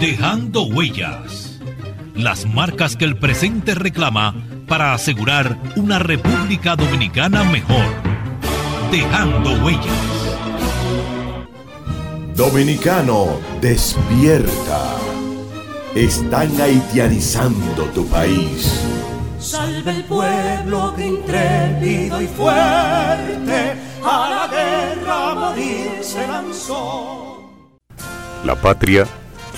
Dejando huellas. Las marcas que el presente reclama para asegurar una República Dominicana mejor. Dejando huellas. Dominicano, despierta. Están haitianizando tu país. Salve el pueblo que intrépido y fuerte a la guerra morir se lanzó. La patria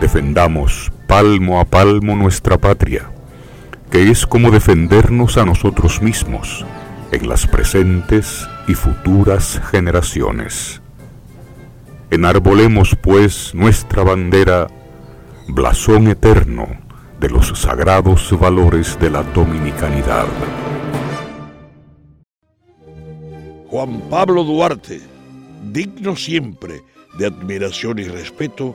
defendamos palmo a palmo nuestra patria, que es como defendernos a nosotros mismos en las presentes y futuras generaciones. Enarbolemos pues nuestra bandera, blasón eterno de los sagrados valores de la dominicanidad. Juan Pablo Duarte, digno siempre de admiración y respeto,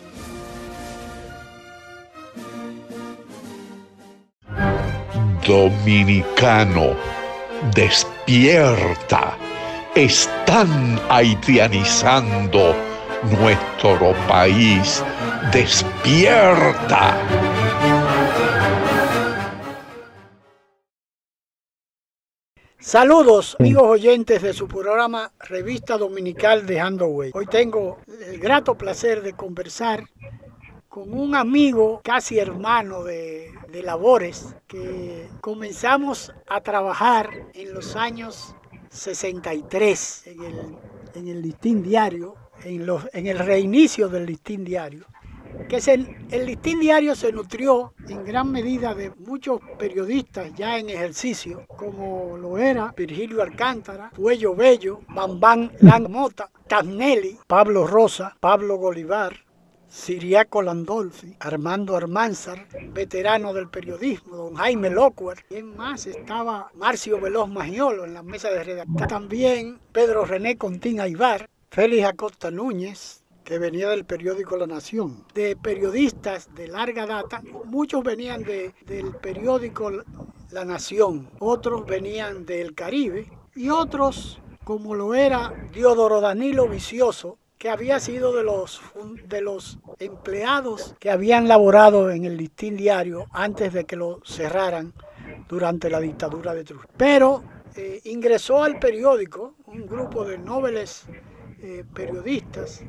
Dominicano, despierta. Están haitianizando nuestro país. Despierta. Saludos, amigos oyentes de su programa Revista Dominical Dejando Huella. Hoy tengo el grato placer de conversar con un amigo, casi hermano de, labores, que comenzamos a trabajar en los años 63 en el, en el listín diario, en, los, en el reinicio del listín diario que el listín diario se nutrió en gran medida de muchos periodistas ya en ejercicio, como lo era Virgilio Alcántara, Fuello Bello, Bambán Langmota, Tasnelli, Pablo Rosa, Pablo Bolívar, Siriaco Landolfi, Armando Armanzar, veterano del periodismo, don Jaime Lockwood, y más estaba Marcio Veloz Magiolo en la mesa de redacción. También Pedro René Contín Aybar, Félix Acosta Núñez, que venía del periódico La Nación. De periodistas de larga data, muchos venían del periódico La Nación, otros venían del Caribe y otros, como lo era Diodoro Danilo Vicioso, que había sido de los, de los empleados que habían laborado en el listín diario antes de que lo cerraran durante la dictadura de Trujillo. Pero eh, ingresó al periódico un grupo de nobles eh, periodistas,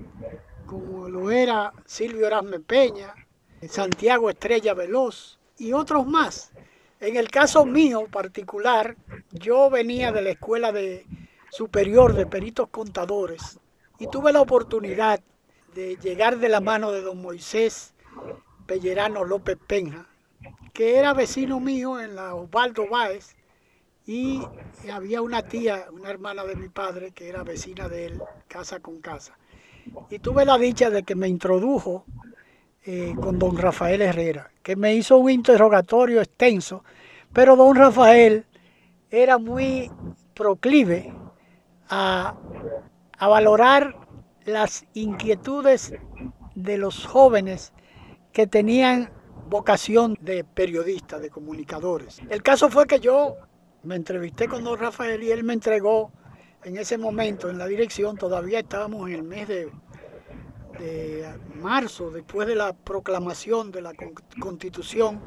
como lo era Silvio Erasme Peña, Santiago Estrella Veloz y otros más. En el caso mío particular, yo venía de la Escuela de Superior de Peritos Contadores y tuve la oportunidad de llegar de la mano de don Moisés Pellerano López Penja, que era vecino mío en la Osvaldo Báez, y había una tía, una hermana de mi padre, que era vecina de él, casa con casa. Y tuve la dicha de que me introdujo eh, con don Rafael Herrera, que me hizo un interrogatorio extenso, pero don Rafael era muy proclive a, a valorar las inquietudes de los jóvenes que tenían vocación de periodistas, de comunicadores. El caso fue que yo me entrevisté con don Rafael y él me entregó en ese momento en la dirección, todavía estábamos en el mes de, marzo, después de la proclamación de la constitución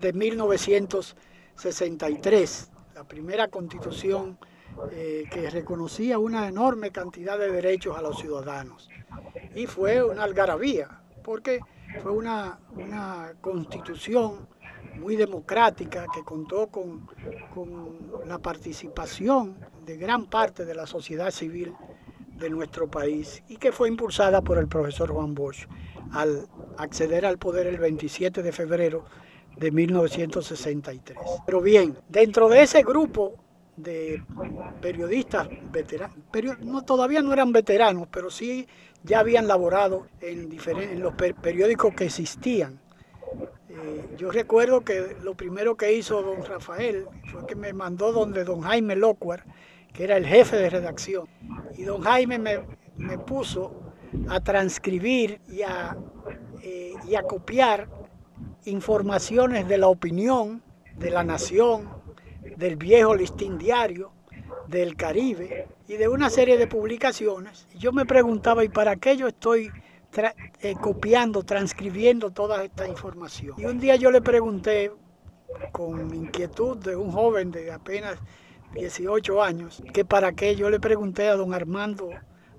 de 1963, la primera constitución eh, que reconocía una enorme cantidad de derechos a los ciudadanos. Y fue una algarabía, porque fue una, una constitución muy democrática que contó con, con, la participación de gran parte de la sociedad civil de nuestro país y que fue impulsada por el profesor Juan Bosch al acceder al poder el 27 de febrero de 1963. Pero bien, dentro de ese grupo de periodistas veteranos, no, todavía no eran veteranos, pero sí ya habían laborado en, en los periódicos que existían. Eh, yo recuerdo que lo primero que hizo don Rafael fue que me mandó donde don Jaime Locuar, que era el jefe de redacción, y don Jaime me, me puso a transcribir y a, eh, y a copiar informaciones de la opinión, de la nación, del viejo listín diario, del Caribe y de una serie de publicaciones. Yo me preguntaba, ¿y para qué yo estoy eh, copiando, transcribiendo toda esta información? Y un día yo le pregunté, con inquietud de un joven de apenas 18 años, que para qué yo le pregunté a don Armando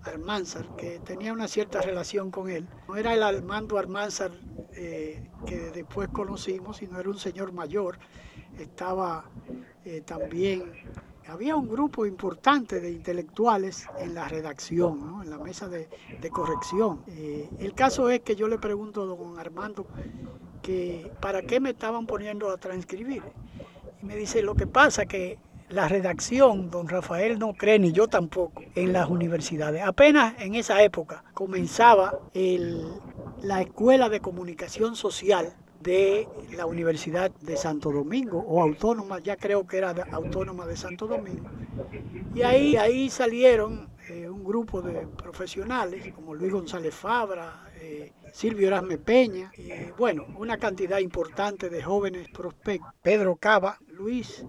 Almanzar, que tenía una cierta relación con él. No era el Armando Almanzar eh, que después conocimos, sino era un señor mayor. Estaba eh, también, había un grupo importante de intelectuales en la redacción, en la mesa de, corrección. Eh, el caso es que yo le pregunto a don Armando que para qué me estaban poniendo a transcribir. Y me dice, lo que pasa que la redacción, don Rafael no cree, ni yo tampoco, en las universidades. Apenas en esa época comenzaba la Escuela de Comunicación Social de la Universidad de Santo Domingo, o autónoma, ya creo que era autónoma de Santo Domingo. Y ahí, ahí salieron eh, un grupo de profesionales, como Luis González Fabra, eh, Silvio Erasme Peña, y bueno, una cantidad importante de jóvenes prospectos, Pedro Cava, Luis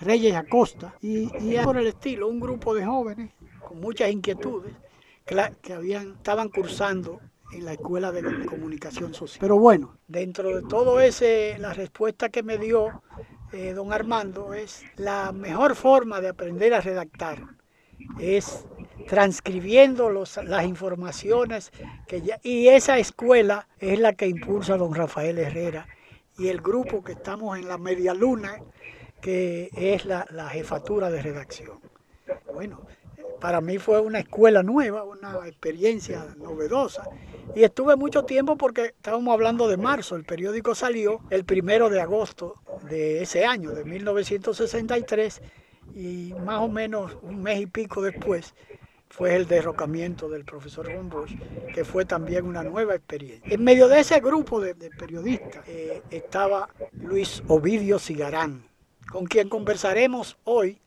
Reyes Acosta, y, y por el estilo, un grupo de jóvenes con muchas inquietudes que, que habían, estaban cursando en la Escuela de Comunicación Social. Pero bueno, dentro de todo ese, la respuesta que me dio eh, don Armando es la mejor forma de aprender a redactar es transcribiendo los, las informaciones que ya, y esa escuela es la que impulsa don Rafael Herrera y el grupo que estamos en la media luna que es la, jefatura de redacción. Bueno, para mí fue una escuela nueva, una experiencia novedosa. Y estuve mucho tiempo porque estábamos hablando de marzo, el periódico salió el primero de agosto de ese año, de 1963, y más o menos un mes y pico después fue el derrocamiento del profesor Von Bosch, que fue también una nueva experiencia. En medio de ese grupo de, periodistas eh, estaba Luis Ovidio Cigarán, con quien conversaremos hoy,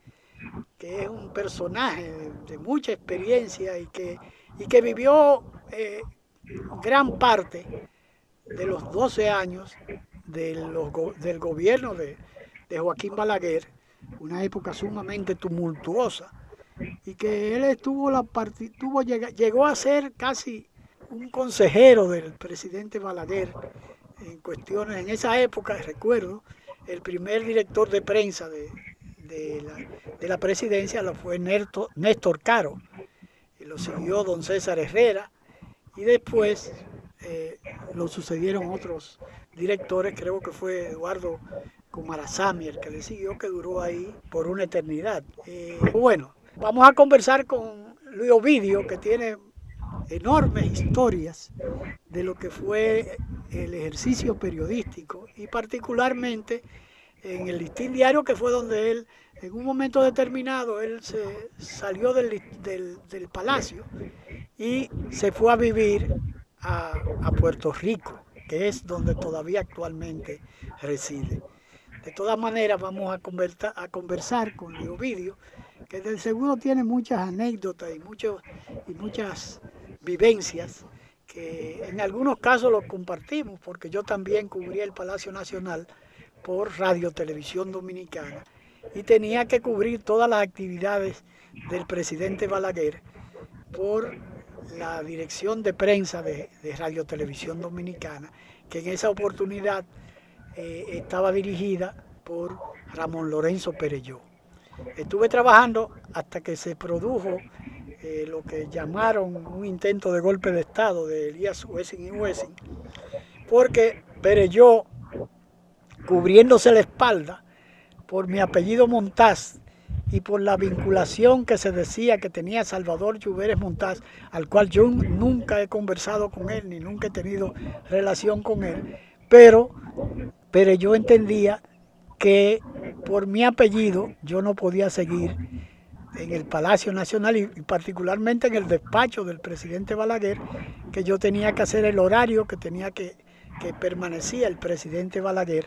que es un personaje de, mucha experiencia y que, y que vivió eh, gran parte de los 12 años del gobierno de, Joaquín Balaguer, una época sumamente tumultuosa, y que él estuvo la tuvo, llegó a ser casi un consejero del presidente Balaguer en cuestiones, en esa época, recuerdo, el primer director de prensa de, la, presidencia lo fue Néstor, Néstor Caro, y lo siguió don César Herrera, y después eh, lo sucedieron otros directores, creo que fue Eduardo Comarazami el que le siguió, que duró ahí por una eternidad. Eh, bueno, vamos a conversar con Luis Ovidio, que tiene enormes historias de lo que fue el ejercicio periodístico y particularmente en el listín diario que fue donde él en un momento determinado él se salió del, del, palacio y se fue a vivir a, Puerto Rico que es donde todavía actualmente reside. De todas maneras, vamos a, conversar, con Ovidio, que del seguro tiene muchas anécdotas y muchas vivencias que en algunos casos los compartimos, porque yo también cubrí el Palacio Nacional por Radio Televisión Dominicana y tenía que cubrir todas las actividades del presidente Balaguer por la dirección de prensa de, Radio Televisión Dominicana, que en esa oportunidad eh, estaba dirigida por Ramón Lorenzo Pereyó. Estuve trabajando hasta que se produjo eh, lo que llamaron un intento de golpe de Estado de Elías Wessing y Wessing, porque Pereyó, cubriéndose la espalda por mi apellido Montaz, y por la vinculación que se decía que tenía Salvador Lluveres Montaz, al cual yo nunca he conversado con él, ni nunca he tenido relación con él, pero, pero yo entendía que por mi apellido yo no podía seguir en el Palacio Nacional y, particularmente en el despacho del presidente Balaguer, que yo tenía que hacer el horario que tenía que, que permanecía el presidente Balaguer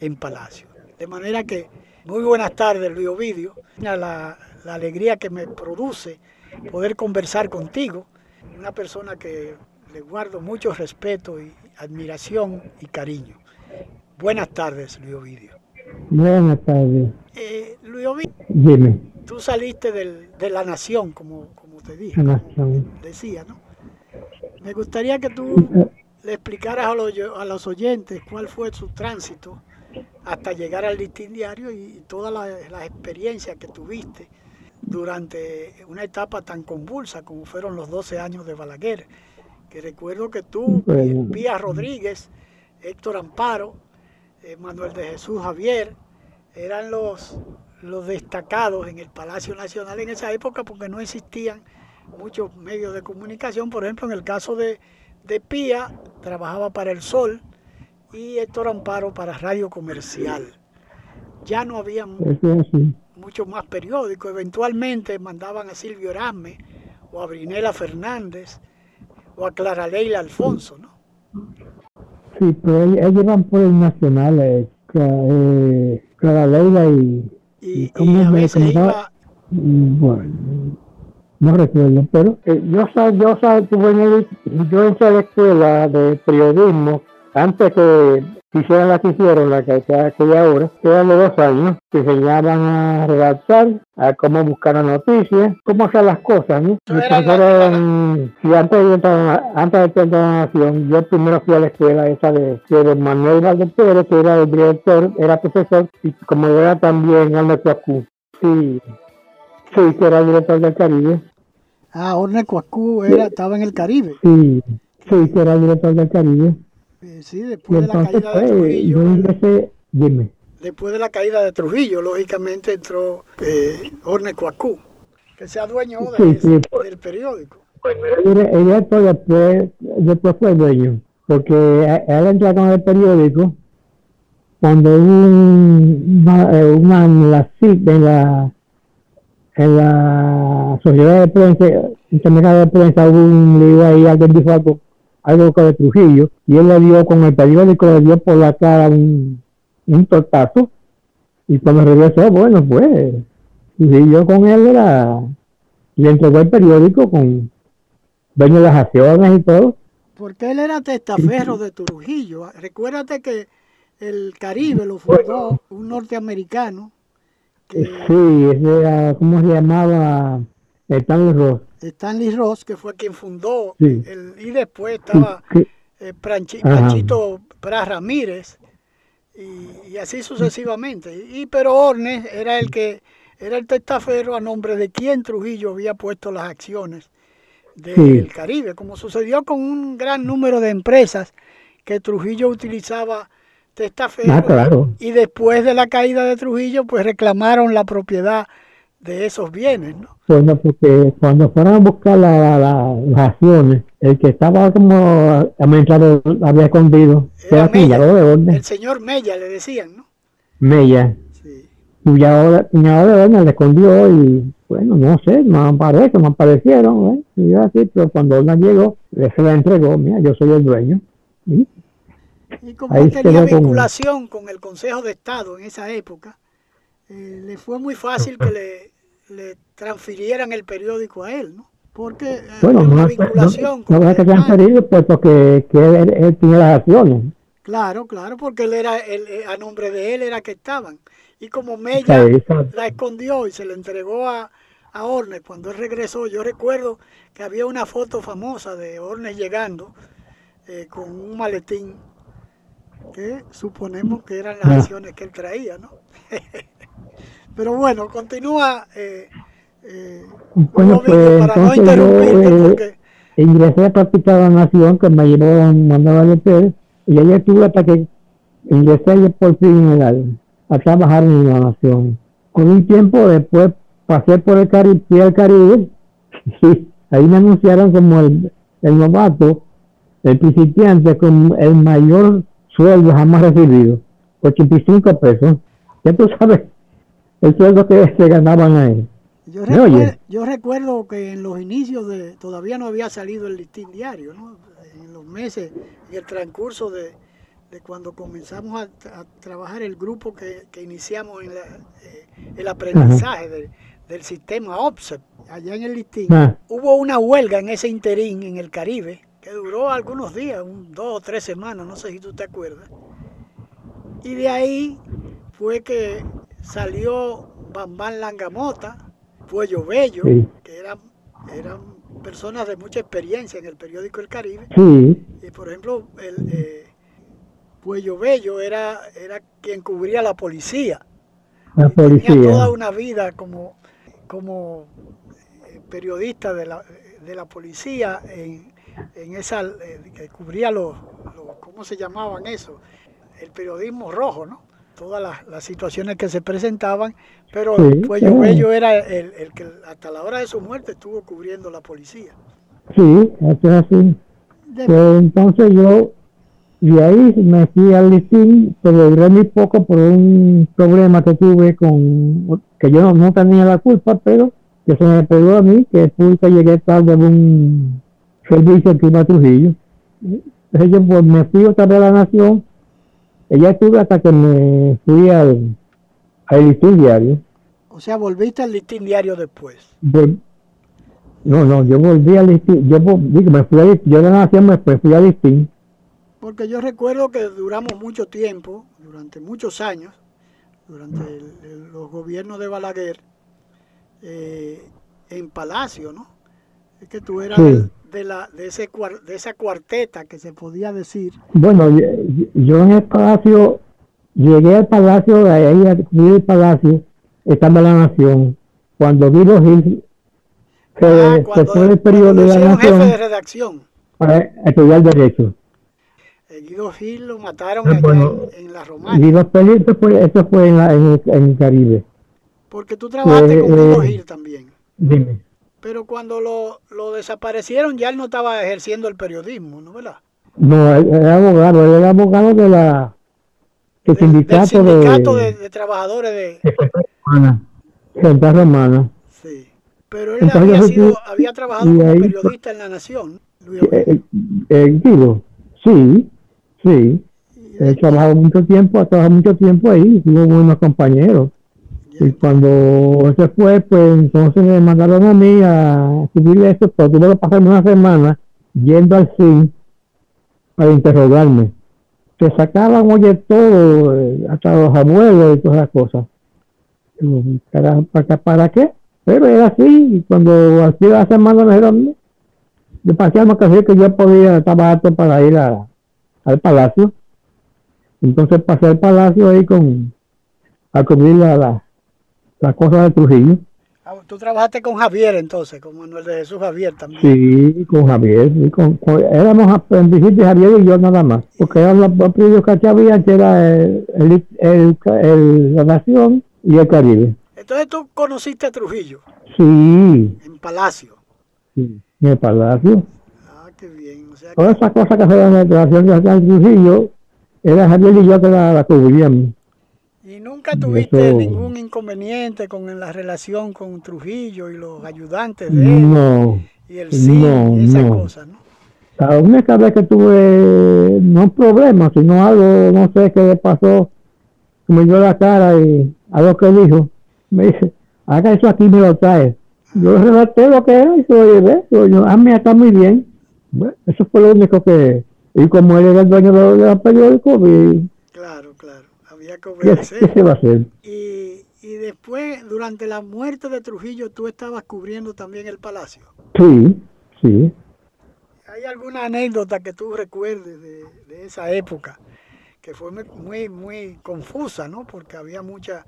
en Palacio. De manera que muy buenas tardes, Luis Ovidio. La, la alegría que me produce poder conversar contigo, una persona que le guardo mucho respeto y admiración y cariño. Buenas tardes, Luis Ovidio. Buenas tardes. Eh, Luis Ovidio, Dime. tú saliste del, de la nación, como, como te dije, nación. decía, ¿no? Me gustaría que tú le explicaras a los, a los oyentes cuál fue su tránsito hasta llegar al listín diario y todas las, experiencias que tuviste durante una etapa tan convulsa como fueron los 12 años de Balaguer. Que recuerdo que tú, Pía Rodríguez, Héctor Amparo, eh, Manuel de Jesús Javier, eran los, los destacados en el Palacio Nacional en esa época porque no existían muchos medios de comunicación. Por ejemplo, en el caso de, de Pía, trabajaba para El Sol, y Héctor Amparo para Radio Comercial. Ya no había muchos más periódicos. Eventualmente mandaban a Silvio Erasme o a Brinela Fernández o a Clara Leila Alfonso, ¿no? Sí, pero ellos van por el nacional, eh, eh, Clara Leila y... Y, a veces iba... Bueno, no recuerdo, pero eh, yo, yo, yo entré a la escuela de periodismo antes que hicieran la que hicieron, la que hay ahora, eran de dos años, que enseñaban a redactar, a cómo buscar las noticias, cómo hacer las cosas, ¿no? Y si antes de entrar, antes de entrar a la nación, yo primero fui a la escuela esa de, de Manuel Valdez Pérez, que era el director, era profesor, y como era también Arne Cuacú, sí, sí, que era el director del Caribe. Ah, Orne Cuacú era, estaba en el Caribe. Sí, sí, que era el director del Caribe. Eh, sí, después de la caída de Trujillo. Después de la caída de Trujillo, lógicamente entró eh, Orne Coacú, que se adueñó del periódico. Ella después, después fue dueño, porque él entró con el periódico cuando una, eh, una, la en la en la sociedad de prensa, intermediaria de prensa, hubo un lío ahí, alguien dijo algo algo que de Trujillo, y él le dio con el periódico, le dio por la cara un, un tortazo, y cuando regresó, bueno, pues, y yo con él era, y le entregó el periódico con dueño de las acciones y todo. Porque él era testaferro de Trujillo. Recuérdate que el Caribe lo fundó un norteamericano. Que, sí, ese era, ¿cómo se llamaba? Stanley Ross. Stanley Ross, que fue quien fundó, el, y después estaba eh, Panchito Pras Ramírez, y, así sucesivamente. Y, pero Ornes era el que era el testaferro a nombre de quien Trujillo había puesto las acciones del Caribe, como sucedió con un gran número de empresas que Trujillo utilizaba testaferro ah, y después de la caída de Trujillo pues reclamaron la propiedad de esos bienes, ¿no? Bueno, porque cuando fueron a buscar las acciones, el que estaba como administrado había escondido. Era Mella, el señor Mella le decían, ¿no? Mella. Sí. Cuñado, cuñado de orden le escondió y, bueno, no sé, no aparece, no aparecieron, ¿eh? Y así, pero cuando Orna llegó, se la entregó, mira, yo soy el dueño. Y como él tenía vinculación con... el Consejo de Estado en esa época, eh, le fue muy fácil que le, le, transfirieran el periódico a él, ¿no? Porque eh, bueno, una vinculación no, no, que transferido puesto que, que él, él, tenía las acciones. Claro, claro, porque él era, él, eh, a nombre de él era que estaban. Y como Mella la escondió y se le entregó a, a Ornes cuando él regresó, yo recuerdo que había una foto famosa de Ornes llegando eh, con un maletín que suponemos que eran las ah. acciones que él traía, ¿no? Pero bueno, continúa. Eh, eh, bueno, pues, para no interrumpirte. Yo, porque... ingresé a practicar la nación que me llevó a Pérez y ahí estuve hasta que ingresé por fin a, a trabajar en la nación. Con un tiempo después pasé por el Caribe, el Caribe y ahí me anunciaron como el, el novato, el principiante con el mayor sueldo jamás recibido, 85 pesos. Ya tú sabes el sueldo que se ganaban ahí. Yo, recuerdo, yo recuerdo que en los inicios de, todavía no había salido el listín diario, ¿no? en los meses, en el transcurso de, de cuando comenzamos a, trabajar el grupo que, que iniciamos en la, eh, el aprendizaje de, del sistema OPSEP, allá en el listín, ah. hubo una huelga en ese interín en el Caribe, que duró algunos días, un, dos o tres semanas, no sé si tú te acuerdas. Y de ahí fue que salió Bambán Langamota, Puello Bello, que eran, eran personas de mucha experiencia en el periódico El Caribe. Y por ejemplo, el eh, Puello Bello era, era quien cubría la policía. La policía. Tenía toda una vida como como eh, periodista de la, de la policía en, en esa, eh, que cubría los, ¿cómo se llamaban eso? El periodismo rojo, ¿no? Todas las, las situaciones que se presentaban, pero sí, Cuello Bello era el, el, que hasta la hora de su muerte estuvo cubriendo la policía. Sí, eso es así. Pues, entonces yo y ahí me fui al listín, pero duré muy poco por un problema que tuve con, que yo no, tenía la culpa, pero que se me pegó a mí, que que llegué tarde en un servicio que iba a Trujillo. Entonces yo pues, me fui otra vez a la Nación, ella estuve hasta que me fui al, al listín diario. O sea, volviste al listín diario después. no, no, yo volví al listín, yo, digo, me fui a, yo de la Nación me fui al listín porque yo recuerdo que duramos mucho tiempo, durante muchos años, durante los gobiernos de Balaguer, eh, en Palacio, ¿no? Es que tú eras de, la, de, ese, de esa cuarteta que se podía decir. Bueno, yo, en el Palacio, llegué al Palacio, de ahí al Palacio, estaba la Nación. Cuando vi los Gil, que ah, se fue el periodo de la Nación. jefe de redacción. Para estudiar Derecho. Guido Gil lo mataron ah, en, la Romana. Guido Gil, fue, eso fue en, en, el Caribe. Porque tú trabajaste con Guido eh, Gil también. Dime. Pero cuando lo, lo, desaparecieron ya él no estaba ejerciendo el periodismo, ¿no verdad? No, era abogado, él era abogado de la del sindicato, del sindicato de, de, trabajadores de Romana. Romana. Sí. Pero él había, sido, había trabajado como periodista en La Nación. Eh, eh, Guido, sí, Sí, he trabajado mucho tiempo, he trabajado mucho tiempo ahí, tuve buenos compañeros. Y cuando se fue, pues entonces me mandaron a mí a subirle esto, pero tuve que una semana yendo al CIN para interrogarme. Se sacaban, oye, todo, eh, hasta los abuelos y todas las cosas. ¿Para, para, qué? Pero era así, y cuando de la semana me dijeron, yo pasé a que yo podía, estaba apto para ir al palacio. Entonces pasé al palacio ahí con a cubrir la, la, la cosa de Trujillo. Ah, tú trabajaste con Javier entonces, con Manuel de Jesús Javier también. Sí, con Javier, sí, con, éramos aprendices de Javier y yo nada más, porque eran los primeros que había, que era el, el, el, la Nación y el Caribe. Entonces tú conociste a Trujillo. Sí. En Palacio. Sí, en el Palacio. Ah, qué bien. Todas esas cosas que se dan en relación de Trujillo, era Javier y yo que la, la cubríamos. ¿Y nunca tuviste ningún inconveniente con la relación con Trujillo y los ayudantes de él? No. Y el sí, no, y esas cosas, ¿no? La única vez que tuve, no un problema, sino algo, no sé qué le pasó, me dio la cara y algo que dijo, me dice, haga eso aquí me lo trae. Yo relaté lo que era y se lo llevé. Yo, ah, mira, está muy bien. Bueno, eso fue lo único que... Y como él era el dueño de los periódicos, y... Había que ¿qué, obedecer. qué se va a hacer? Y, y después, durante la muerte de Trujillo, tú estabas cubriendo también el palacio. Sí, sí. ¿Hay alguna anécdota que tú recuerdes de, de esa época? Que fue muy- muy, confusa, ¿no? Porque había mucha...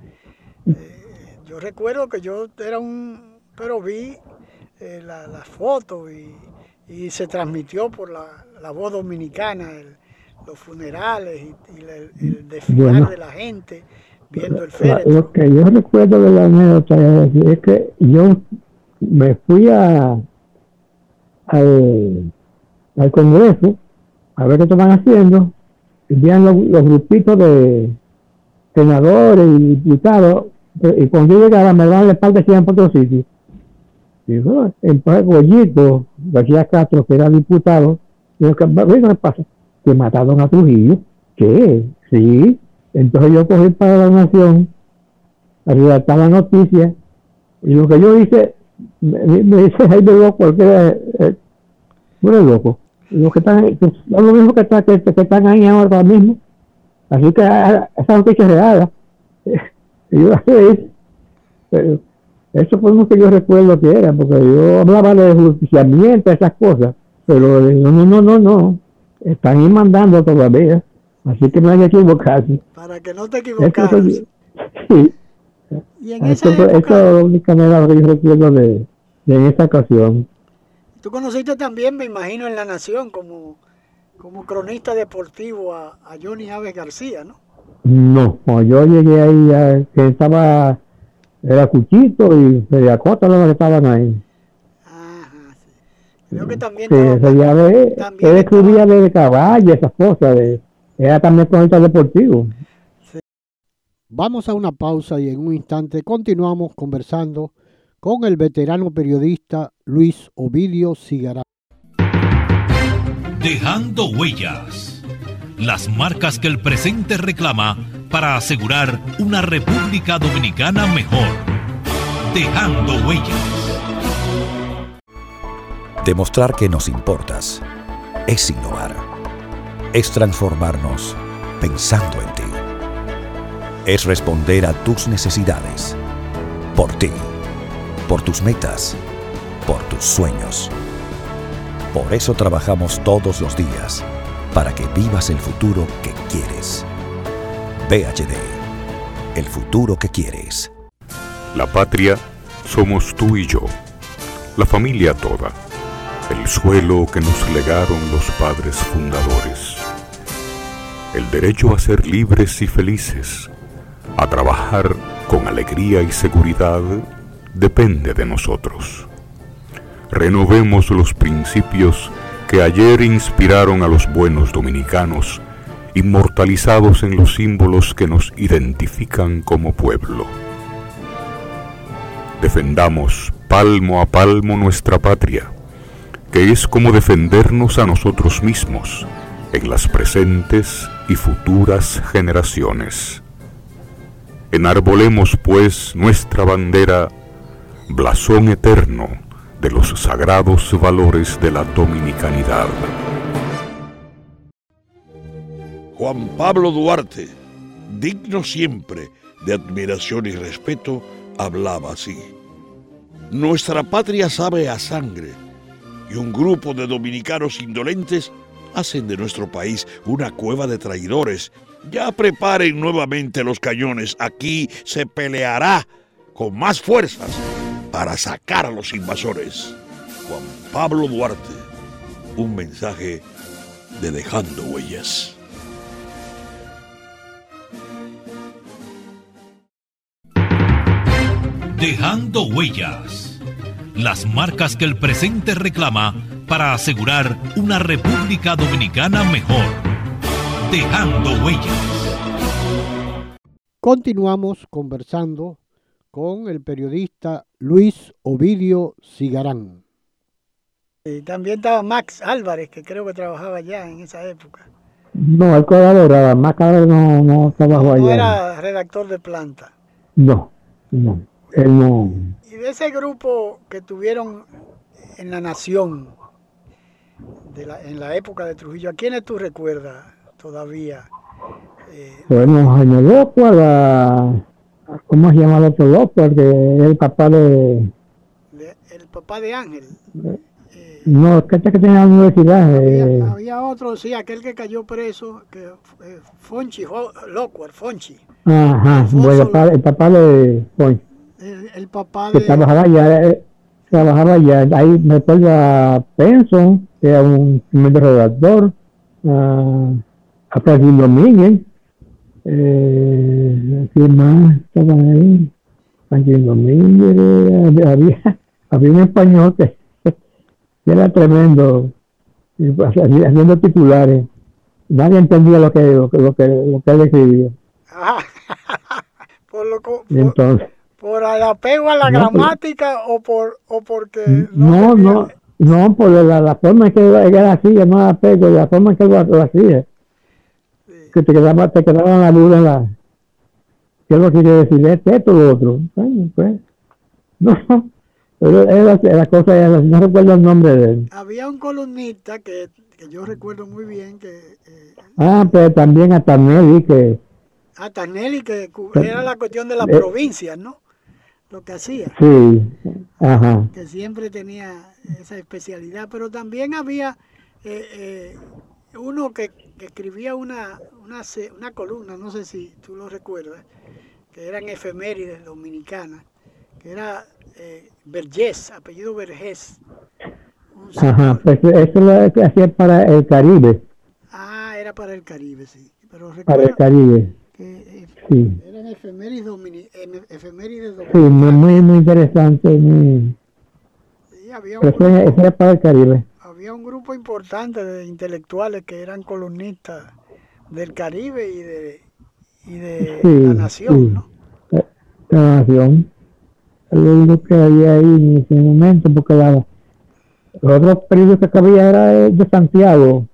eh, yo recuerdo que yo era un... Pero vi eh, la- las fotos y, y se transmitió por la, la voz dominicana, el- los funerales y, y la- el desfilar Bueno. de la gente viendo el féretro. Lo que yo recuerdo de la anécdota es que yo me fui a al, al Congreso a ver qué estaban haciendo y vean los, los grupitos de senadores y diputados y cuando yo llegaba me daban la espalda y por otro sitio. Y bueno, entonces Goyito, García Castro, que era diputado, dijo, ¿qué qué pasa? Que mataron a Trujillo. ¿Qué? Sí. Entonces yo cogí para la nación, a redactar la noticia, y lo que yo hice, me, me- dice Jaime Loco, porque era, eh, bueno, loco. Los que están, que son los mismos que, están- que, están ahí ahora mismo. Así que ah, esa noticia es real. Y yo así, pero eso fue lo que yo recuerdo que era, porque yo hablaba de justiciamiento, esas cosas, pero eh, no, no, no, no, están ahí mandando todavía, así que no hay que equivocarse. Para que no te equivocaras. sí, Y en esa eso, fue- época, eso es la única manera que yo recuerdo de, de en esa ocasión. tú conociste también, me imagino, en La Nación como, como cronista deportivo a, a Johnny Aves García, ¿no? No, cuando yo llegué ahí, ya, que estaba, era Cuchito y Cota los que estaban ahí. Creo que también Sí, estaba- Feria de, también él escribía de caballo, esas cosas, de, era también cronista deportivo. Vamos a una pausa y en un instante continuamos conversando con el veterano periodista Luis Ovidio Cigarán. Dejando huellas. Las marcas que el presente reclama para asegurar una República Dominicana mejor. Dejando huellas. Demostrar que nos importas es innovar. Es transformarnos pensando en ti. Es responder a tus necesidades. Por ti. Por tus metas. Por tus sueños. Por eso trabajamos todos los días. Para que vivas el futuro que quieres. VHD. El futuro que quieres. La patria somos tú y yo, la familia toda, el suelo que nos legaron los padres fundadores, el derecho a ser libres y felices, a trabajar con alegría y seguridad, depende de nosotros. Renovemos los principios que ayer inspiraron a los buenos dominicanos, inmortalizados en los símbolos que nos identifican como pueblo. Defendamos palmo a palmo nuestra patria, que es como defendernos a nosotros mismos en las presentes y futuras generaciones. Enarbolemos pues nuestra bandera, blasón eterno de los sagrados valores de la dominicanidad. Juan Pablo Duarte, digno siempre de admiración y respeto, hablaba así. Nuestra patria sabe a sangre y un grupo de dominicanos indolentes hacen de nuestro país una cueva de traidores. Ya preparen nuevamente los cañones. Aquí se peleará con más fuerzas para sacar a los invasores. Juan Pablo Duarte, un mensaje de Dejando Huellas. Dejando huellas. Las marcas que el presente reclama para asegurar una República Dominicana mejor. Dejando huellas. Continuamos conversando con el periodista Luis Ovidio Cigarán. Y también estaba Max Álvarez, que creo que trabajaba allá en esa época. No, el colaboraba, Max Álvarez no, no trabajó No, allá. no era redactor de planta. No, no, él no. De ese grupo que tuvieron en la Nación, de la- en la época de Trujillo, ¿a quiénes tú recuerdas todavía? Eh, Bueno, Jaime López, la, ¿cómo se llama el otro López? Que es el papá de... de- el papá de Ángel. No, es que este que tenía la universidad. eh, Había, había otro, sí, aquel que cayó preso, que eh, Fonchi, Lockwood, Fonchi, ajá, Alfonso bueno, el papá, el papá de... Juan, el, el papá que de... trabajaba allá, eh, trabajaba allá. Ahí me acuerdo a Penson, que era un primer redactor, a, a Franklin Domínguez, eh, ¿quién más estaba ahí? Franklin Domínguez, eh, había, había un español que, que era tremendo, y, pues, haciendo titulares. Nadie entendía lo que, lo, que- lo que, lo que él escribía. Ajá. por, lo, Y entonces, por el apego a la No, pues- gramática o por o porque no, no, no, por la, la forma en que él hacía, no apego, la forma en que lo, lo hacía. Que te quedaba, te quedaba la duda en la. ¿Qué es lo que quiere decir? Este, esto, lo otro. Bueno, pues. No, pero era, la cosa era, no recuerdo el nombre de él. había un columnista que, que yo recuerdo muy bien que eh, Ah, pero también a Tanelli, que a Tanelli que era la cuestión de las Eh. provincias, ¿no? Lo que hacía. sí, ajá. que siempre tenía esa especialidad, pero también había eh, eh, uno que, que escribía una, una, una columna, no sé si tú lo recuerdas, que eran efemérides dominicanas, que era eh, Vergés, apellido Vergés. Ajá, pues eso es lo hacía para el Caribe, Ah, era para el Caribe, sí. Pero para el Caribe. que eh, Sí, efemérides, domini- efemérides sí, muy, muy, interesante. Muy... Sí, había un Pero grupo- era para el Caribe. había un grupo importante de intelectuales que eran columnistas del Caribe y de, y de Sí, la nación, sí. ¿no? La, la nación. Lo único que había ahí en ese momento, porque la, los otros periódicos que había era de Santiago.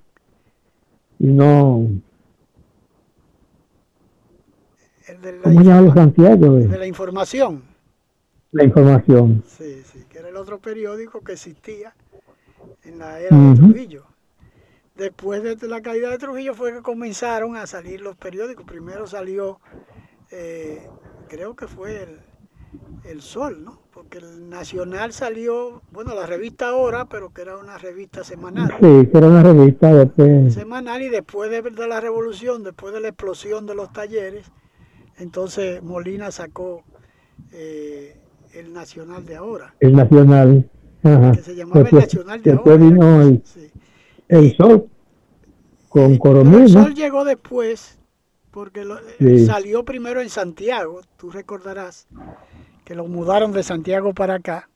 Y no. El de la, ¿Cómo se llama los de la información, La información. sí, sí, que era el otro periódico que existía en la era de. Trujillo. Después de la caída de Trujillo fue que comenzaron a salir los periódicos. Primero salió, eh, creo que fue el, el Sol, ¿no? Porque el Nacional salió, bueno, la revista Ahora, pero que era una revista semanal. Sí, que era una revista después. semanal y después de, de la revolución, después de la explosión de los talleres, entonces Molina sacó eh, el Nacional de ahora, El Nacional. Ajá. que se llamaba el Después- Nacional de después ahora. vino el, Sí. el Sol con Pero el Coromil, ¿no? Sol llegó después, porque lo- Sí. salió primero en Santiago, tú recordarás que lo mudaron de Santiago para acá,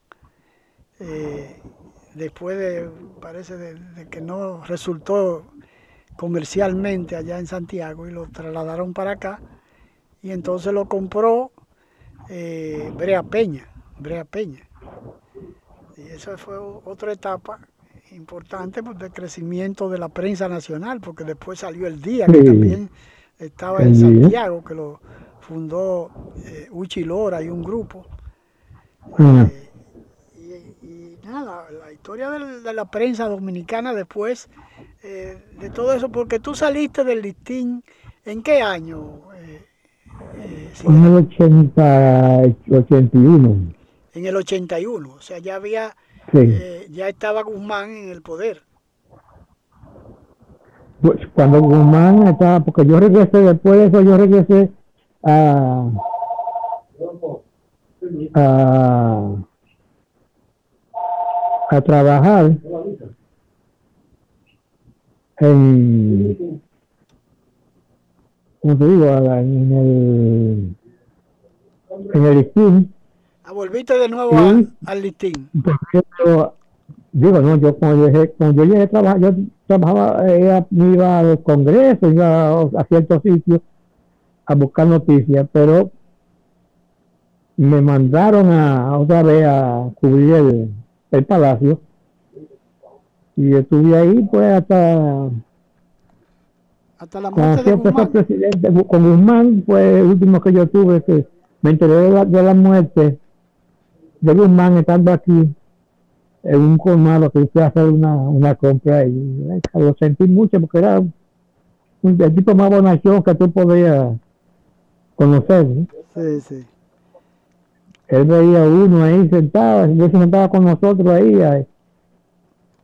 eh, después de, parece, de, de que no resultó comercialmente allá en Santiago y lo trasladaron para acá, y entonces lo compró eh, Brea Peña, Brea Peña. Y esa fue otra etapa importante pues, de crecimiento de la prensa nacional, porque después salió el Día, que Sí. también estaba en. Santiago, que lo fundó eh, Uchi Lora y un grupo. Ajá. Y, y nada, la historia de, la prensa dominicana después eh, de todo eso, porque tú saliste del listín, ¿en qué año? En el 80, 81. en el 81, o sea, ya había, Sí. eh, ya estaba Guzmán en el poder. Pues, cuando Guzmán estaba, porque yo regresé después de eso, yo regresé a, a, a trabajar en, ¿cómo te digo? En el, en el ISTIN, Ah, volviste de nuevo a- al listín. yo, digo, no, yo cuando llegué, cuando yo llegué a trabajar, yo trabajaba, eh, iba a los congresos, iba a, a ciertos sitios a buscar noticias, pero me mandaron a otra vez a cubrir el, el palacio Y estuve ahí pues hasta... Hasta la muerte de Guzmán. Presidente, con Guzmán fue el último que yo tuve, que me enteré de la, de la muerte de Guzmán estando aquí en un colmado que fui a hacer una, una compra y lo sentí mucho porque era un, el tipo más bonachón que tú podías conocer. Sí, sí. Él veía uno ahí sentado, él se sentaba con nosotros ahí,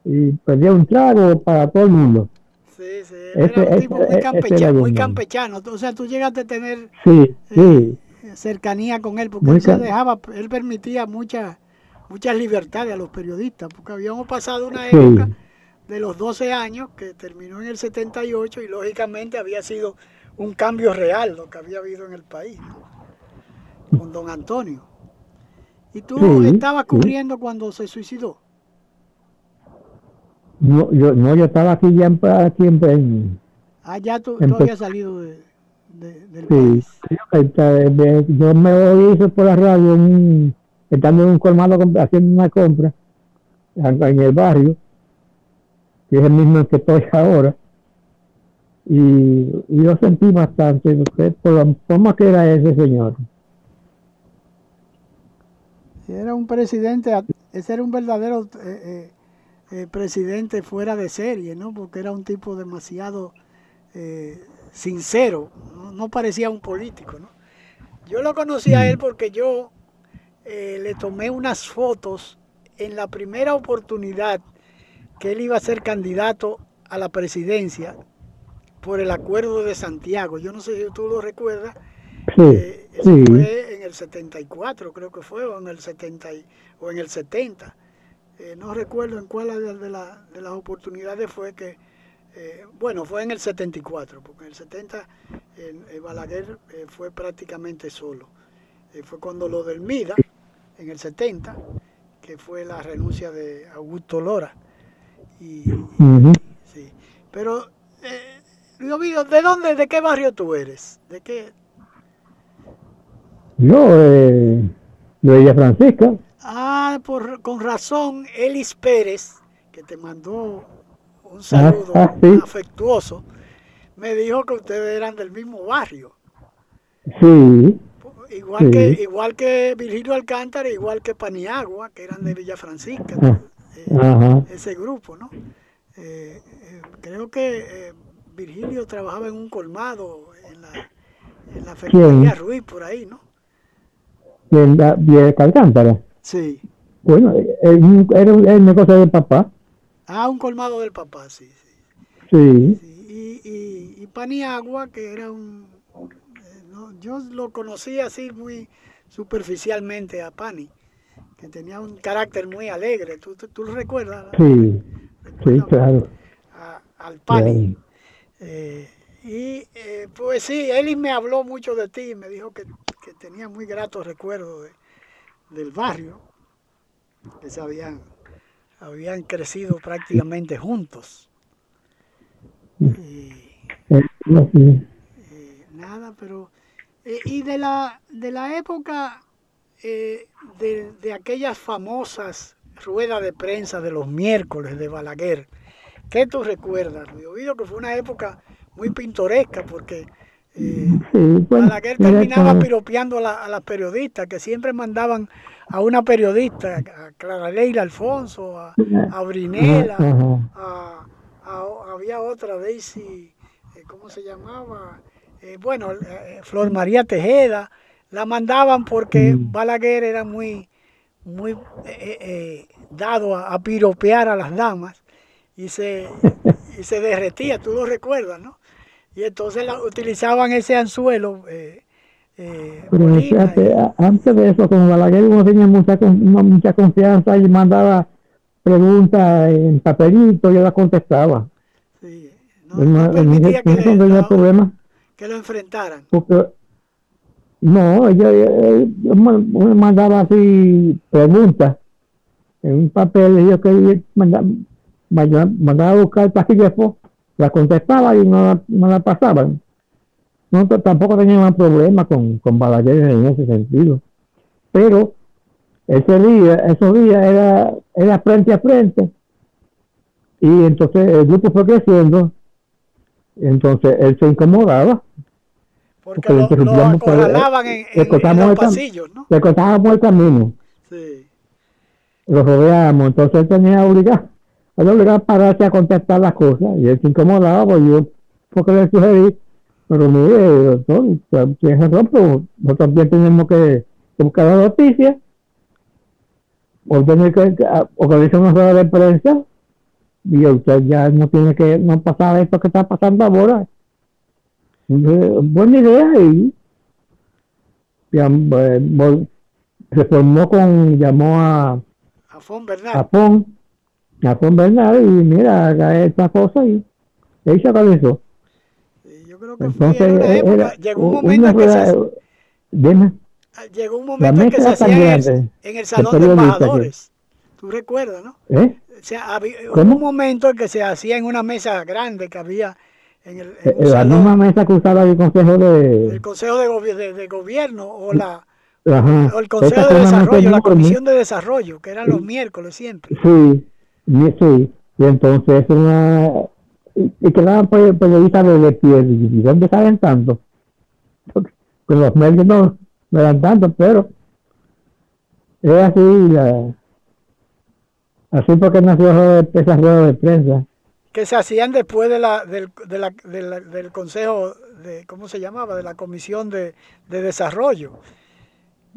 y pedía un trago para todo el mundo. Sí, sí, era un tipo muy, campechano, muy campechano. O sea, tú llegaste a tener sí, sí. Eh, cercanía con él, porque él dejaba, él permitía muchas muchas libertades a los periodistas, porque habíamos pasado una época de los 12 años que terminó en el 78 y lógicamente había sido un cambio real lo que había habido en el país, con don Antonio. ¿Y tú estabas cubriendo cuando se suicidó? No, yo, no, yo estaba aquí ya en, aquí en, Ah, ya tú, habías salido de, del país. yo me oí por la radio en, estando en un colmado haciendo una compra en el barrio, que es el mismo que estoy ahora, y, y yo sentí bastante por la forma que era ese señor. Era un presidente, ese era un verdadero eh, eh, eh, presidente fuera de serie, ¿no? Porque era un tipo demasiado sincero, ¿no? parecía un político, ¿no? Yo lo conocí a él mm. porque yo le tomé unas fotos en la primera oportunidad que él iba a ser candidato a la presidencia por el acuerdo de Santiago. Yo no sé si tú lo recuerdas, Sí, eh, fue en el 74, creo que fue, o en el 70, o en el 70. Eh, no recuerdo en cuál de, la, de, las oportunidades fue que, eh, bueno, fue en el 74, porque en el 70 Balaguer fue prácticamente solo. fue cuando lo del MIDA, en el 70, que fue la renuncia de Augusto Lora. Y, sí. Pero, ¿de dónde, de qué barrio tú eres? ¿De qué, no, eh, de Villa Francisca. Ah, por, con razón, Elis Pérez, que te mandó un saludo ah, afectuoso, me dijo que ustedes eran del mismo barrio. Sí. Igual, Que, igual que Virgilio Alcántara, igual que Paniagua, que eran de Villa Francisca, ah, eh, ese grupo, ¿no? Eh, eh, creo que Virgilio trabajaba en un colmado en la, en la Ruiz, por ahí, ¿no? de, de Alcántara. Sí. Bueno, era el negocio del papá. Ah, un colmado del papá, sí. Sí. sí. Y, y, y, Paniagua, que era un... Eh, no, yo lo conocí así muy superficialmente a Pani, que tenía un carácter muy alegre. ¿Tú, tú, lo recuerdas? Sí, sí, claro. al Pani. Eh, y eh, pues sí, él me habló mucho de ti, me dijo que que tenía muy gratos recuerdos del barrio, que se habían, habían crecido prácticamente juntos. Y, nada, pero... Eh, y de la, de la época eh, de, de, aquellas famosas ruedas de prensa de los miércoles de Balaguer, ¿qué tú recuerdas? He oído que fue una época muy pintoresca porque Sí, Balaguer terminaba piropeando a, las periodistas, que siempre mandaban a una periodista, a Clara Leila Alfonso, a, Brinela, a, había otra, Daisy, eh, ¿cómo se llamaba? Eh, bueno, eh, Flor María Tejeda, la mandaban porque Balaguer era muy, muy dado a, piropear a las damas y se, y se derretía, tú lo recuerdas, ¿no? Y entonces la, utilizaban ese anzuelo. Eh, eh, antes de eso, como Balaguer uno tenía mucha, mucha confianza y mandaba preguntas en papelito, yo las contestaba. Sí, no, no, permitía que, no, problema. que lo enfrentaran. Porque, no, yo, mandaba así preguntas en un papel yo que mandaba, mandaba a buscar el después la contestaba y no, no la pasaban. No, tampoco tenían problema con, con Balaguer en ese sentido. Pero ese día, esos días era, era frente a frente. Y entonces el grupo fue creciendo, entonces él se incomodaba. Porque, lo, lo acorralaban en, en, en, los pasillos, ¿no? Le cortábamos el camino. Sí. Lo rodeábamos, entonces él tenía obligado, él obligaba a pararse a contestar las cosas. Y él se incomodaba, pues yo, porque le sugerí, pero mire, doctor, tiene razón, pero nosotros también tenemos que, buscar la noticia, o tener que organizar una rueda de prensa, y usted ya no tiene que no pasar esto que está pasando ahora. buena idea y ya, eh, se formó con, llamó a Afón Bernal. Afón, Afón Bernal y mira, haga esta cosa y ahí se acabó yo creo que Entonces, fue en una época, llegó un momento que se, dime, llegó un momento en que se hacía en el, Salón de Embajadores. Tú recuerdas, ¿no? ¿Eh? O sea, había, hubo un momento en que se hacía en una mesa grande que había en el en eh, la salón, misma mesa que usaba el Consejo de el Consejo de, Gobi de, de Gobierno o la Ajá. o el Consejo de Desarrollo, la Comisión de Desarrollo, que eran los miércoles siempre. Sí, sí. Y entonces una y quedaban periodistas de, de pie. ¿Y dónde saben tanto? Porque pues los medios no me dan tanto, pero es así la, Así porque nació esa rueda de prensa. Que se hacían después de la, del, de la, de la, del Consejo, de ¿cómo se llamaba? De la Comisión de, de Desarrollo.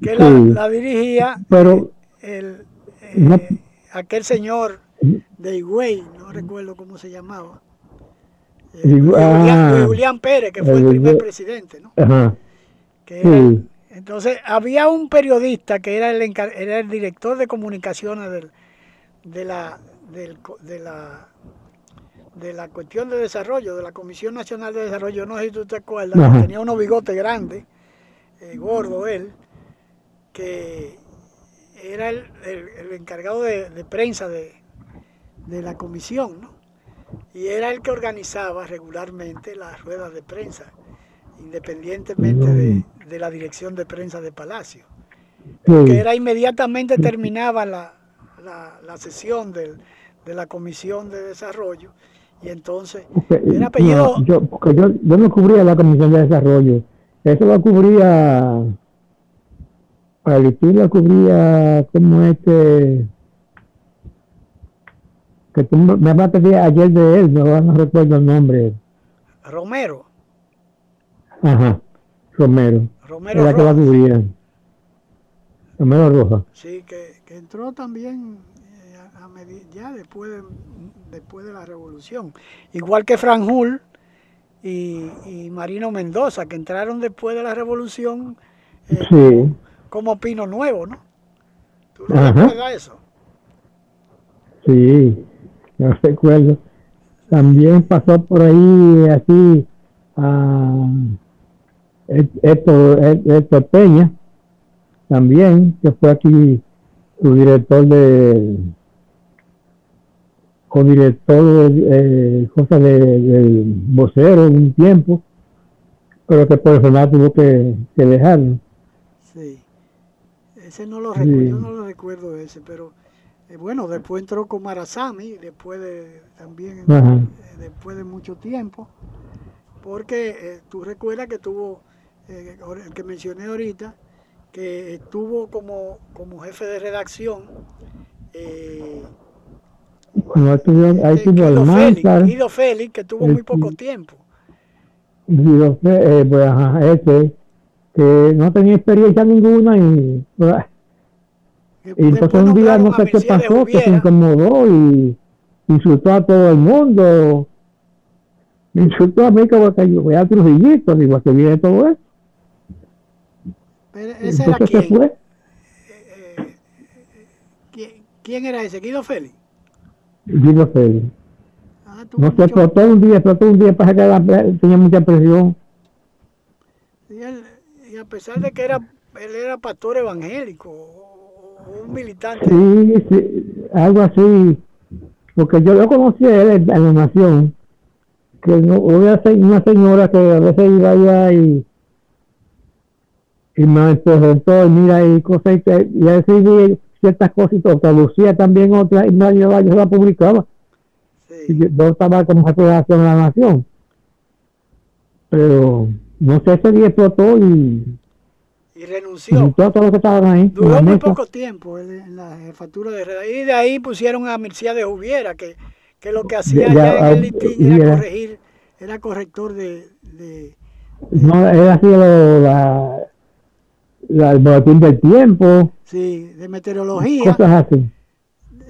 Que sí, la, la, dirigía pero, el, eh, no, aquel señor de Higüey, no recuerdo cómo se llamaba. Eh, Julián, Julián, Pérez, que fue el, el primer presidente, ¿no? Ajá. Que era, sí. Entonces, había un periodista que era el, era el director de comunicaciones del, de la, del, de la de la cuestión de desarrollo, de la Comisión Nacional de Desarrollo, no sé si tú te acuerdas, que tenía unos bigotes grandes, eh, gordo él, que era el, el, el encargado de, de prensa de, de, la comisión, ¿no? Y era el que organizaba regularmente las ruedas de prensa, independientemente de, de la dirección de prensa de Palacio. Que era inmediatamente terminaba la, la, la sesión del, de la Comisión de Desarrollo y entonces el apellido... No, yo, porque yo, yo no cubría la Comisión de Desarrollo, eso lo cubría... Para cubría como este... Que tú me hablaste ayer de él, no, no recuerdo el nombre. Romero. Ajá, Romero. Romero Era que la cubría. Romero Roja. Sí, que, que entró también eh, a, a ya después de, después de la revolución. Igual que Franjul y, y Marino Mendoza, que entraron después de la revolución eh, sí. como Pino Nuevo, ¿no? ¿Tú no recuerdas eso? Sí, no recuerdo. También pasó por ahí así a Héctor, Héctor Peña, también, que fue aquí su director de co-director de eh, cosas del de vocero un tiempo, pero que por eso tuvo que, que dejarlo. Sí, ese no lo recuerdo, yo no lo recuerdo ese, pero eh, bueno, después entró con Marazami, después de también eh, después de mucho tiempo, porque eh, tú recuerdas que tuvo, eh, el que mencioné ahorita, que estuvo como, como jefe de redacción. Eh, bueno, estuvo, ahí eh, Guido, Félix, Guido Félix, que tuvo muy poco tiempo. Guido eh, pues, ajá, ese, que no tenía experiencia ninguna y, y entonces un día no sé qué pasó, que se incomodó y insultó a todo el mundo. Me insultó a mí como que yo voy a Trujillito, digo, que viene todo eso. Pero ese era quién? Fue? Eh, eh, ¿quién? ¿Quién era ese? ¿Guido Félix? Guido Félix. Ah, no se explotó un día, explotó un día, pasa que la, tenía mucha presión. Y, él, y, a pesar de que era, él era pastor evangélico, un militante. Sí, sí, algo así. Porque yo lo conocí a él en la nación, que no, una, una señora que a veces iba allá y y me presentó y mira y cosas y, y ciertas cosas y traducía también otras y nadie yo la publicaba sí. Yo estaba como jefe de la nación. Pero no sé, día explotó y y renunció. ahí, Duró muy poco tiempo en la jefatura de red. Y de ahí pusieron a Mircea de Juviera, que, que lo que hacía ya, en el ah, listín era corregir, era corrector de... de no, era así la, la, el boletín del tiempo. Sí, de meteorología. Cosas así.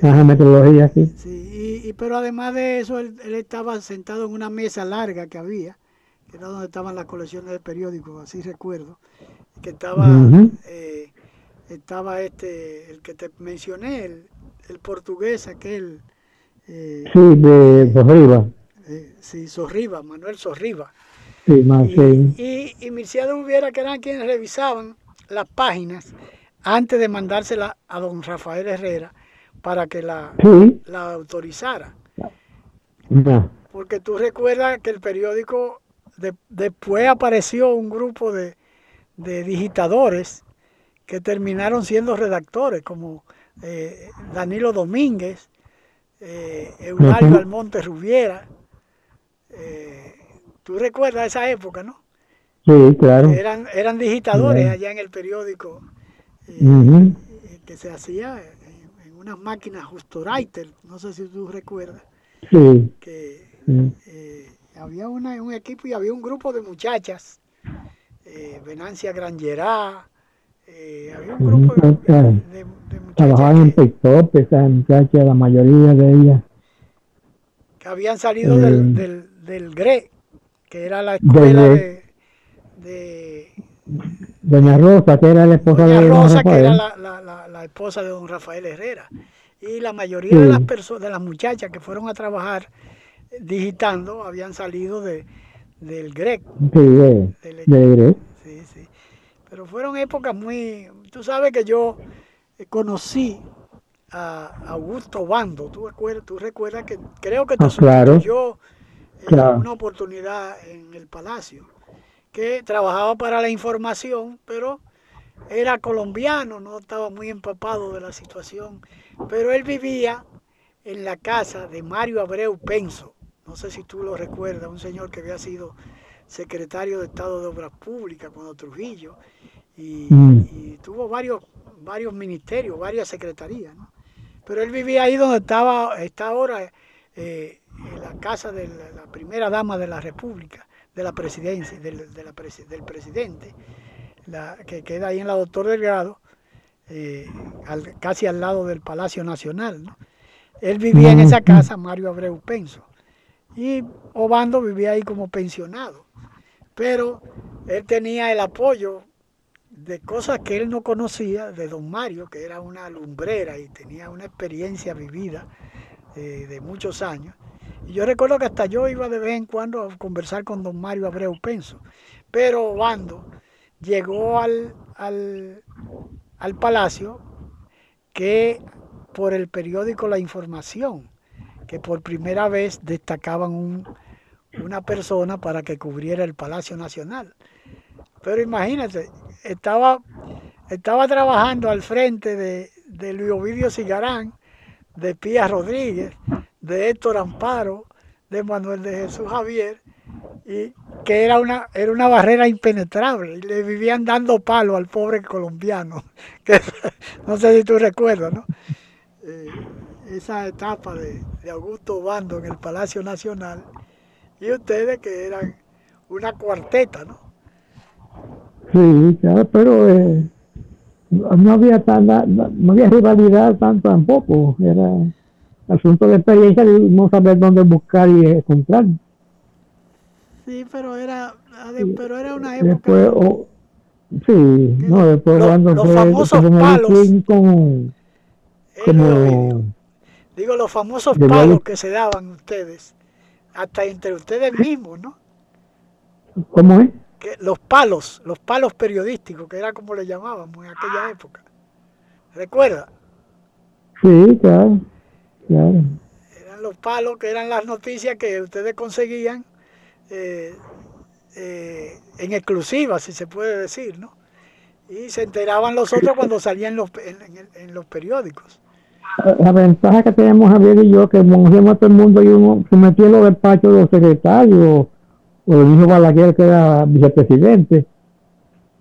Ajá, meteorología, sí. sí y, pero además de eso, él, él, estaba sentado en una mesa larga que había, que era donde estaban las colecciones de periódicos, así recuerdo que estaba, eh, estaba este, el que te mencioné, el, el portugués aquel. Eh, sí, de Sorriba. Eh, sí, Sorriba, Manuel Sorriba. Sí, más, y, sí. y, y Hubiera, que eran quienes revisaban las páginas antes de mandársela a don Rafael Herrera para que la, la autorizara. Porque tú recuerdas que el periódico después apareció un grupo de, de digitadores que terminaron siendo redactores, como eh, Danilo Domínguez, eh, Eulalio Almonte Rubiera. Eh, Tú recuerdas esa época, ¿no? Sí, claro. Eran, eran digitadores allá en el periódico eh, que se hacía en, unas máquinas Justo Writer, no sé si tú recuerdas. Sí. Que había una, un equipo y había un grupo de muchachas eh, Venancia Grangerá, eh, había un grupo de, de, muchachas Trabajaban en Pectop, esas muchachas, la mayoría de ellas. Que habían salido del, eh, del, del GRE, que era la escuela de, de, Doña Rosa, que era la esposa de don Rosa, Rafael. que era la, la, la, la, esposa de don Rafael Herrera. Y la mayoría de las personas, de las muchachas que fueron a trabajar digitando, habían salido de, del GREC. Sí, de, del, Sí, sí. Pero fueron épocas muy... Tú sabes que yo conocí a Augusto Bando. ¿Tú, recuerdas, tú recuerdas que creo que te ah, claro. yo claro. una oportunidad en el Palacio, que trabajaba para la información, pero era colombiano, no estaba muy empapado de la situación, pero él vivía en la casa de Mario Abreu Penso, no sé si tú lo recuerdas, un señor que había sido secretario de Estado de Obras Públicas cuando Trujillo y, mm. tuvo varios, varios ministerios, varias secretarías. ¿no? Pero él vivía ahí donde estaba, está ahora eh, en la casa de la, primera dama de la República, de la presidencia, del, de la del presidente, la, que queda ahí en la Doctor Delgado, eh, al, casi al lado del Palacio Nacional. ¿no? Él vivía en esa casa, Mario Abreu Penso. Y Obando vivía ahí como pensionado. Pero él tenía el apoyo de cosas que él no conocía de don Mario, que era una lumbrera y tenía una experiencia vivida eh, de muchos años. Y yo recuerdo que hasta yo iba de vez en cuando a conversar con don Mario Abreu Penso. Pero Obando llegó al, al, al palacio que por el periódico La Información que por primera vez destacaban un, una persona para que cubriera el Palacio Nacional. Pero imagínate, estaba, estaba trabajando al frente de, Luis Ovidio Cigarán, de Pía Rodríguez, de Héctor Amparo, de Manuel de Jesús Javier, y que era una, era una barrera impenetrable, le vivían dando palo al pobre colombiano, no sé si tú recuerdas, ¿no? Eh, esa etapa de, Augusto Bando en el Palacio Nacional y ustedes que eran una cuarteta, ¿no? Sí, claro, pero eh, no había no, había rivalidad tanto tampoco, era asunto de experiencia y no saber dónde buscar y encontrar. Sí, pero era, pero era una época. Después, sí, no, después cuando los famosos palos. como Digo, los famosos palos que se daban ustedes, hasta entre ustedes mismos, ¿no? ¿Cómo es? Que los palos, los palos periodísticos, que era como le llamábamos en aquella época. ¿Recuerda? Sí, claro, claro. Eran los palos que eran las noticias que ustedes conseguían eh, eh, en exclusiva, si se puede decir, ¿no? Y se enteraban los otros cuando salían los, en los periódicos. La ventaja que tenemos Javier y yo, que conocemos a todo el mundo y uno se metía en los despachos de los secretarios, o el hijo Balaguer, que era vicepresidente.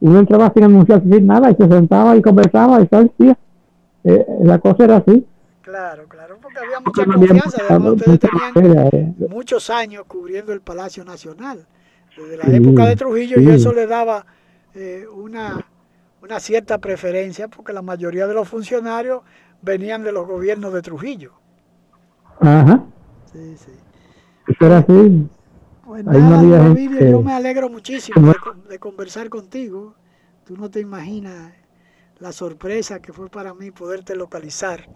Uno entraba sin anunciar sin nada y se sentaba y conversaba y tal. Eh, la cosa era así. Claro, claro, porque había mucha confianza. Además, ustedes tenían eh. muchos años cubriendo el Palacio Nacional, desde la época de Trujillo, y eso le daba eh, una, una cierta preferencia, porque la mayoría de los funcionarios venían de los gobiernos de Trujillo. Ajá. Sí, sí. Era así. Pues nada, yo me alegro muchísimo de, conversar contigo. Tú no te imaginas la sorpresa que fue para mí poderte localizar,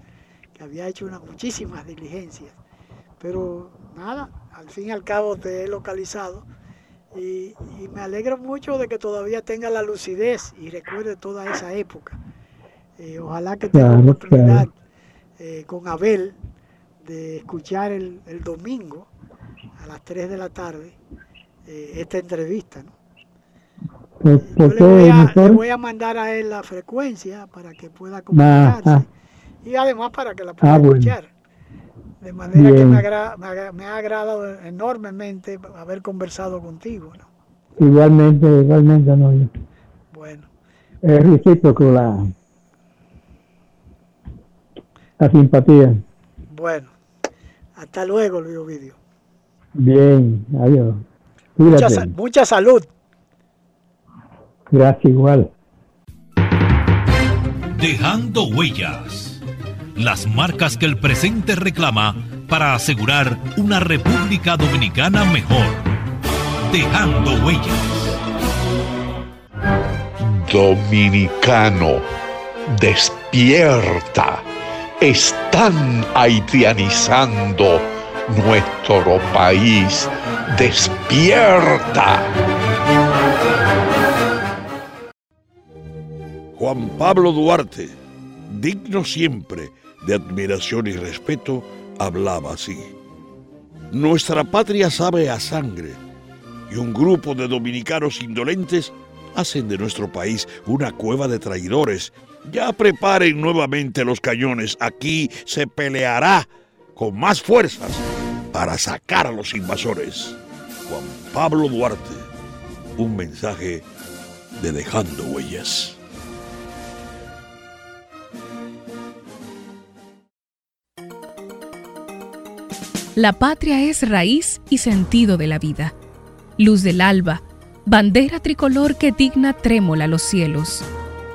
que había hecho unas muchísimas diligencias. Pero nada, al fin y al cabo te he localizado y, me alegro mucho de que todavía tenga la lucidez y recuerde toda esa época. Eh, ojalá que tenga la oportunidad eh, con Abel de escuchar el, domingo a las 3 de la tarde eh, esta entrevista. ¿no? Pues, le, voy a, mandar a él la frecuencia para que pueda comunicarse y además para que la pueda ah, escuchar. De manera que me, me, ha agradado enormemente haber conversado contigo. ¿no? Igualmente, igualmente, no. Bueno. Es recíproco la, la simpatía. Bueno, hasta luego, Luis Ovidio. Bien, adiós. Mucha, mucha salud. Gracias, igual. Dejando huellas las marcas que el presente reclama para asegurar una República Dominicana mejor. Dejando huellas. Dominicano, despierta. Están haitianizando nuestro país. Despierta. Juan Pablo Duarte, digno siempre de admiración y respeto, hablaba así. Nuestra patria sabe a sangre y un grupo de dominicanos indolentes hacen de nuestro país una cueva de traidores. Ya preparen nuevamente los cañones, aquí se peleará con más fuerzas para sacar a los invasores. Juan Pablo Duarte, un mensaje de dejando huellas. La patria es raíz y sentido de la vida, luz del alba, bandera tricolor que digna trémola los cielos.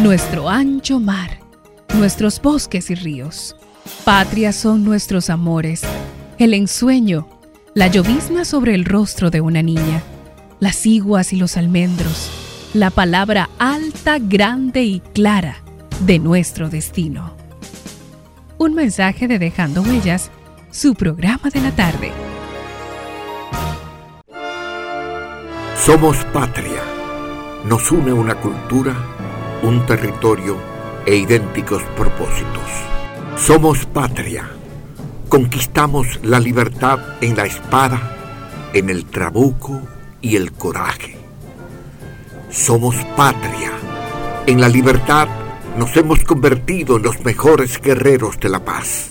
nuestro ancho mar, nuestros bosques y ríos. Patria son nuestros amores, el ensueño, la llovizna sobre el rostro de una niña, las iguas y los almendros, la palabra alta, grande y clara de nuestro destino. Un mensaje de Dejando Huellas, su programa de la tarde. Somos patria. Nos une una cultura, un territorio e idénticos propósitos. Somos patria. Conquistamos la libertad en la espada, en el trabuco y el coraje. Somos patria. En la libertad nos hemos convertido en los mejores guerreros de la paz.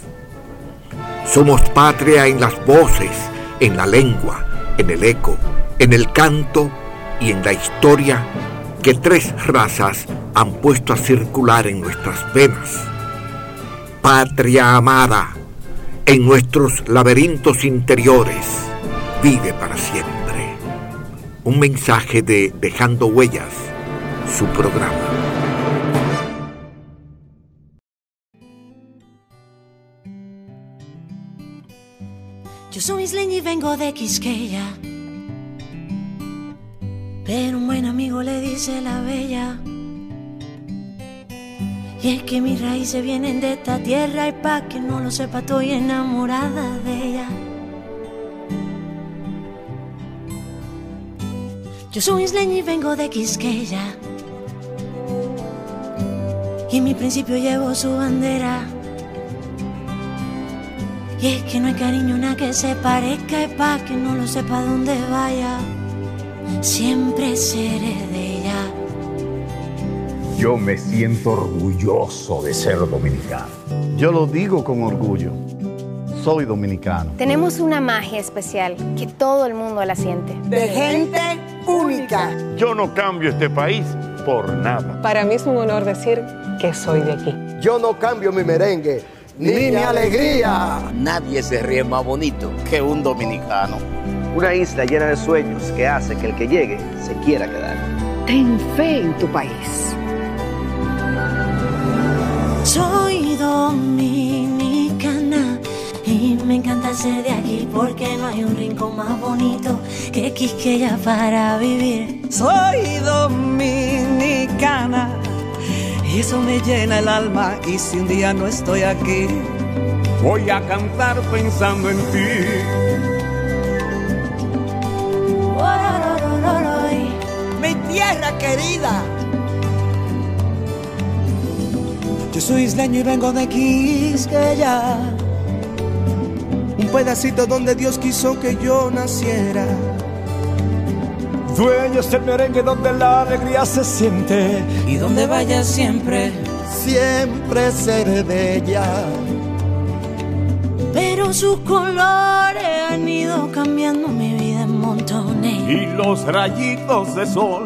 Somos patria en las voces, en la lengua, en el eco, en el canto y en la historia que tres razas han puesto a circular en nuestras venas. Patria amada, en nuestros laberintos interiores, vive para siempre. Un mensaje de Dejando Huellas, su programa. Yo soy isleña y vengo de Quisqueya pero un buen amigo le dice la bella. Y es que mis raíces vienen de esta tierra y pa' que no lo sepa estoy enamorada de ella. Yo soy isleña y vengo de Quisqueya. Y en mi principio llevo su bandera. Y es que no hay cariño una que se parezca y pa' que no lo sepa dónde vaya. Siempre seré de ella. Yo me siento orgulloso de ser dominicano. Yo lo digo con orgullo. Soy dominicano. Tenemos una magia especial que todo el mundo la siente. De gente única. Yo no cambio este país por nada. Para mí es un honor decir que soy de aquí. Yo no cambio mi merengue ni, mi alegría. Nadie se ríe más bonito que un dominicano. Una isla llena de sueños que hace que el que llegue se quiera quedar. Ten fe en tu país. Soy dominicana y me encanta ser de aquí porque no hay un rincón más bonito que Quisqueya para vivir. Soy dominicana y eso me llena el alma y si un día no estoy aquí, voy a cantar pensando en ti. Querida. Yo soy isleño y vengo de Quisqueya, un pedacito donde Dios quiso que yo naciera. Dueños del merengue donde la alegría se siente. Y donde vaya siempre, siempre seré de ella. Pero sus colores han ido cambiando mi vida en montones. Y los rayitos de sol,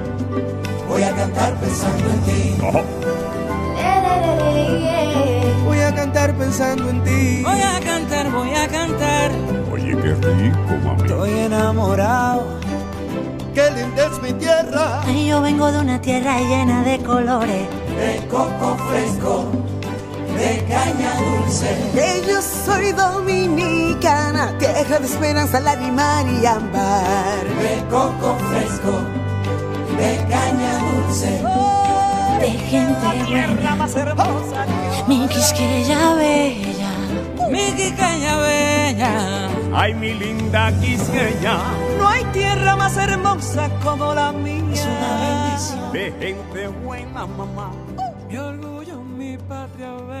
voy a cantar pensando en ti. Voy a cantar pensando en ti. Voy a cantar, voy a cantar. Oye, qué rico, mami. Estoy enamorado. Qué linda es mi tierra. Ay, yo vengo de una tierra llena de colores. De coco fresco, de caña dulce. Que yo soy dominicana, tierra de esperanza, lágrima y ámbar. De coco fresco, de caña dulce. de gente buena. más hermosa. Mi Quisqueya bella. Mi Quisqueya bella. Ay, mi linda Quisqueya. No hay tierra más hermosa como la mía. Es una bendición. De gente buena, mamá. Mi orgullo, mi patria bella.